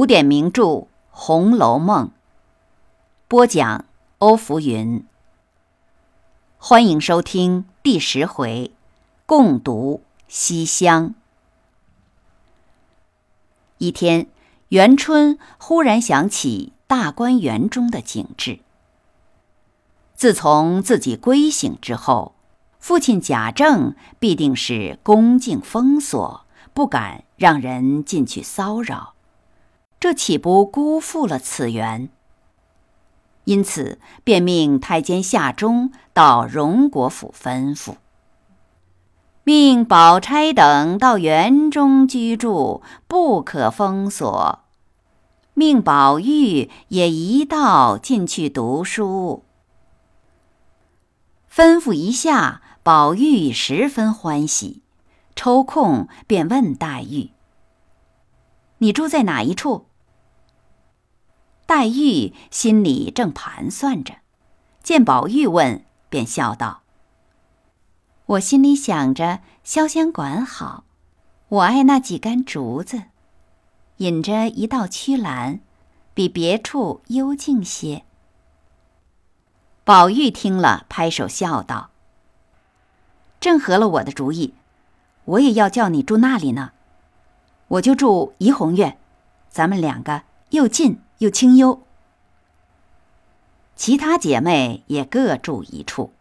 古典名著《红楼梦》播讲，欧福云。欢迎收听第十回，共读西厢。一天，元春忽然想起大观园中的景致。自从自己归省之后，父亲贾政必定是恭敬封锁，不敢让人进去骚扰。这岂不辜负了此缘？因此便命太监夏忠到荣国府吩咐，命宝钗等到园中居住，不可封锁；命宝玉也一道进去读书。吩咐一下，宝玉十分欢喜，抽空便问黛玉：“你住在哪一处？”黛玉心里正盘算着，见宝玉问，便笑道：“我心里想着潇湘馆好，我爱那几竿竹子，引着一道曲栏，比别处幽静些。”宝玉听了，拍手笑道：“正合了我的主意，我也要叫你住那里呢。我就住怡红院，咱们两个又近。”又清幽，其他姐妹也各住一处。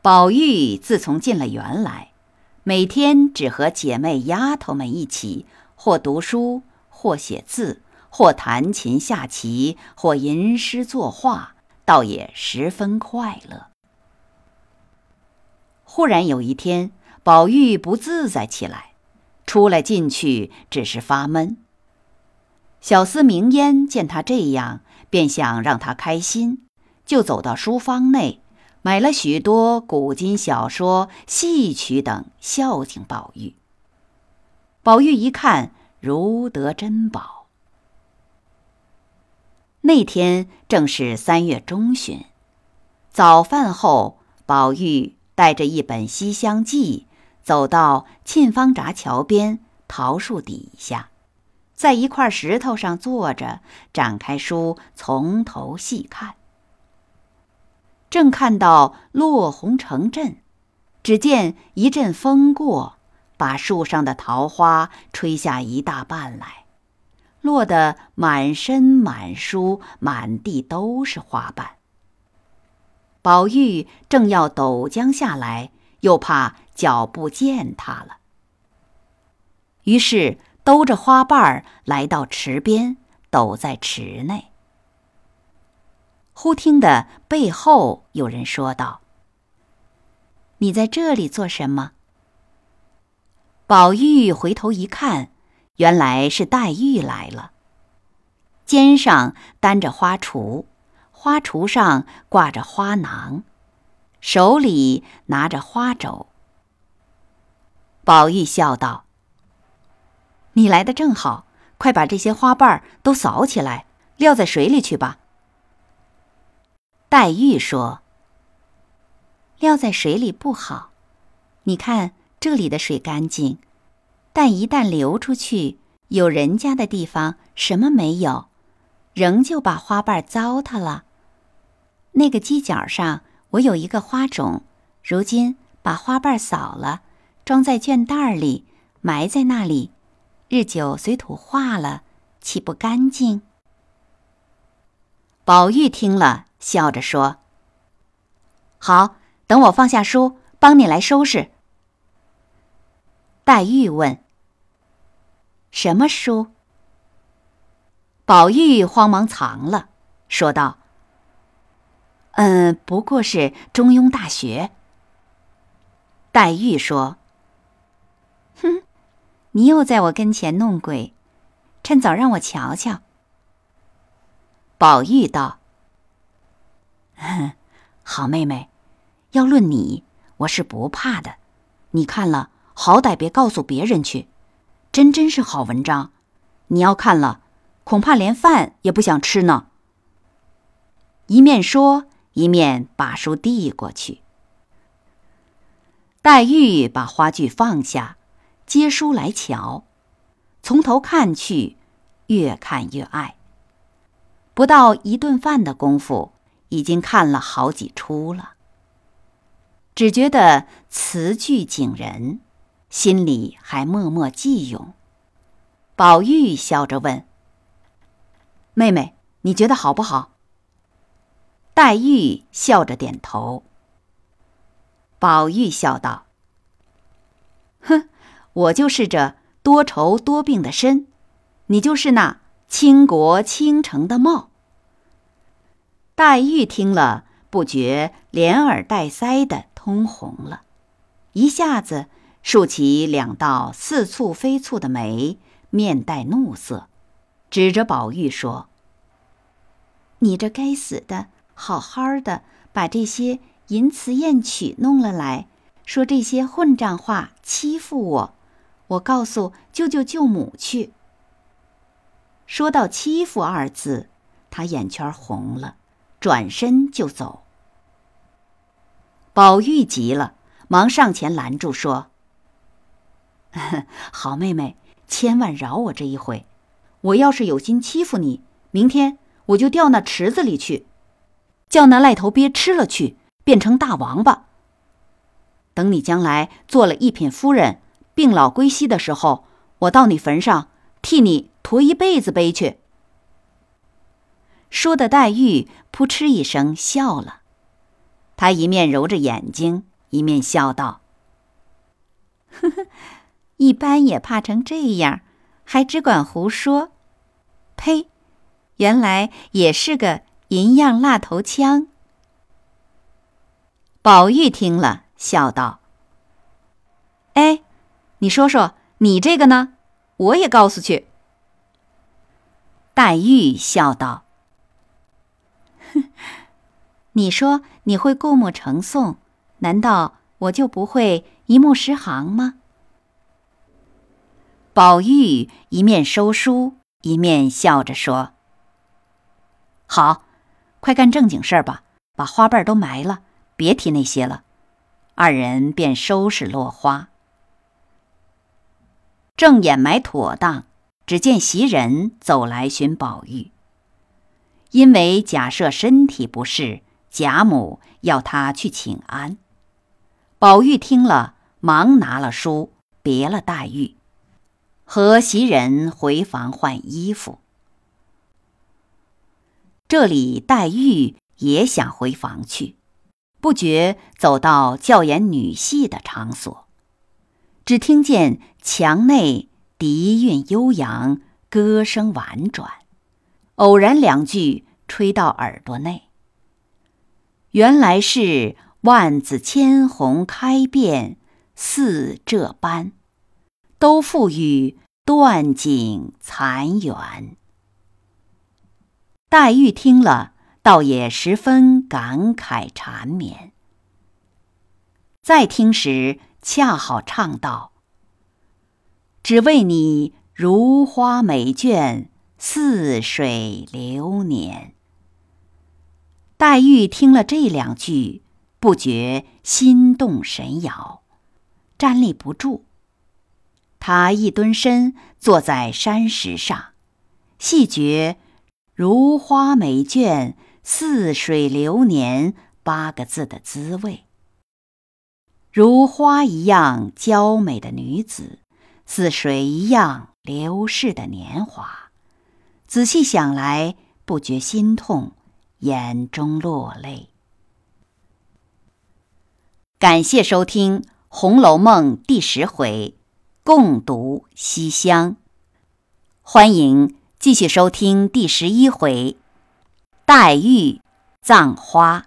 宝玉自从进了园来，每天只和姐妹丫头们一起，或读书，或写字，或弹琴下棋，或吟诗作画，倒也十分快乐。忽然有一天，宝玉不自在起来，出来进去，只是发闷。小厮明烟见他这样，便想让他开心，就走到书房内，买了许多古今小说、戏曲等，孝敬宝玉。宝玉一看，如得珍宝。那天正是三月中旬，早饭后，宝玉带着一本《西厢记》，走到沁芳闸桥边桃树底下。在一块石头上坐着，展开书，从头细看。正看到落红成阵，只见一阵风过，把树上的桃花吹下一大半来，落得满身满书满地都是花瓣。宝玉正要抖将下来，又怕脚步践踏了，于是。兜着花瓣儿来到池边，抖在池内。忽听得背后有人说道：“你在这里做什么？”宝玉回头一看，原来是黛玉来了，肩上担着花锄，花锄上挂着花囊，手里拿着花帚。宝玉笑道。你来的正好，快把这些花瓣都扫起来，撂在水里去吧。黛玉说：“撂在水里不好，你看这里的水干净，但一旦流出去，有人家的地方什么没有，仍旧把花瓣糟蹋了。那个犄角上我有一个花种，如今把花瓣扫了，装在绢袋里，埋在那里。”日久随土化了，岂不干净？宝玉听了，笑着说：“好，等我放下书，帮你来收拾。”黛玉问：“什么书？”宝玉慌忙藏了，说道：“嗯，不过是《中庸》大学。”黛玉说。你又在我跟前弄鬼，趁早让我瞧瞧。宝玉道：“ 好妹妹，要论你，我是不怕的。你看了，好歹别告诉别人去。真真是好文章，你要看了，恐怕连饭也不想吃呢。”一面说，一面把书递过去。黛玉把花具放下。接书来瞧，从头看去，越看越爱。不到一顿饭的功夫，已经看了好几出了。只觉得词句景人，心里还默默记用。宝玉笑着问：“妹妹，你觉得好不好？”黛玉笑着点头。宝玉笑道：“哼，我就是这多愁多病的身，你就是那倾国倾城的貌。”黛玉听了，不觉连耳带腮的通红了，一下子竖起两道似蹙非蹙的眉。面带怒色，指着宝玉说：“你这该死的，好好的把这些淫词艳曲弄了来，说这些混账话欺负我，我告诉舅舅舅母去。”说到“欺负”二字，他眼圈红了，转身就走。宝玉急了，忙上前拦住，说：“好妹妹。”千万饶我这一回！我要是有心欺负你，明天我就掉那池子里去，叫那赖头鳖吃了去，变成大王八。等你将来做了一品夫人，病老归西的时候，我到你坟上替你驮一辈子碑去。说的黛玉扑哧一声笑了，她一面揉着眼睛，一面笑道：“呵呵。”一般也怕成这样，还只管胡说！呸！原来也是个银样蜡头枪。宝玉听了，笑道：“哎，你说说，你这个呢？我也告诉去。”黛玉笑道：“哼，你说你会顾目成诵，难道我就不会一目十行吗？”宝玉一面收书，一面笑着说：“好，快干正经事儿吧，把花瓣都埋了，别提那些了。”二人便收拾落花。正掩埋妥当，只见袭人走来寻宝玉，因为贾赦身体不适，贾母要他去请安。宝玉听了，忙拿了书，别了黛玉。和袭人回房换衣服。这里黛玉也想回房去，不觉走到教演女戏的场所，只听见墙内笛韵悠扬，歌声婉转，偶然两句吹到耳朵内。原来是万紫千红开遍，似这般。都付与断井残垣。黛玉听了，倒也十分感慨缠绵。再听时，恰好唱道：“只为你如花美眷，似水流年。”黛玉听了这两句，不觉心动神摇，站立不住。他一蹲身，坐在山石上，细觉“如花美眷，似水流年”八个字的滋味。如花一样娇美的女子似水一样流逝的年华。仔细想来不觉心痛眼中落泪。感谢收听红楼梦第十回共读西厢。欢迎继续收听第十一回黛玉葬花。